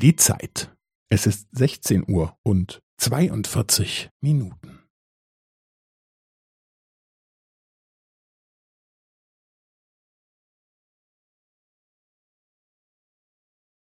Die Zeit. Es ist 16 Uhr und 42 Minuten.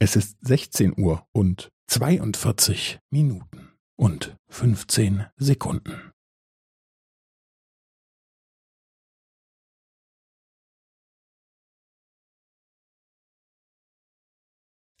Es ist 16 Uhr und 42 Minuten und 15 Sekunden.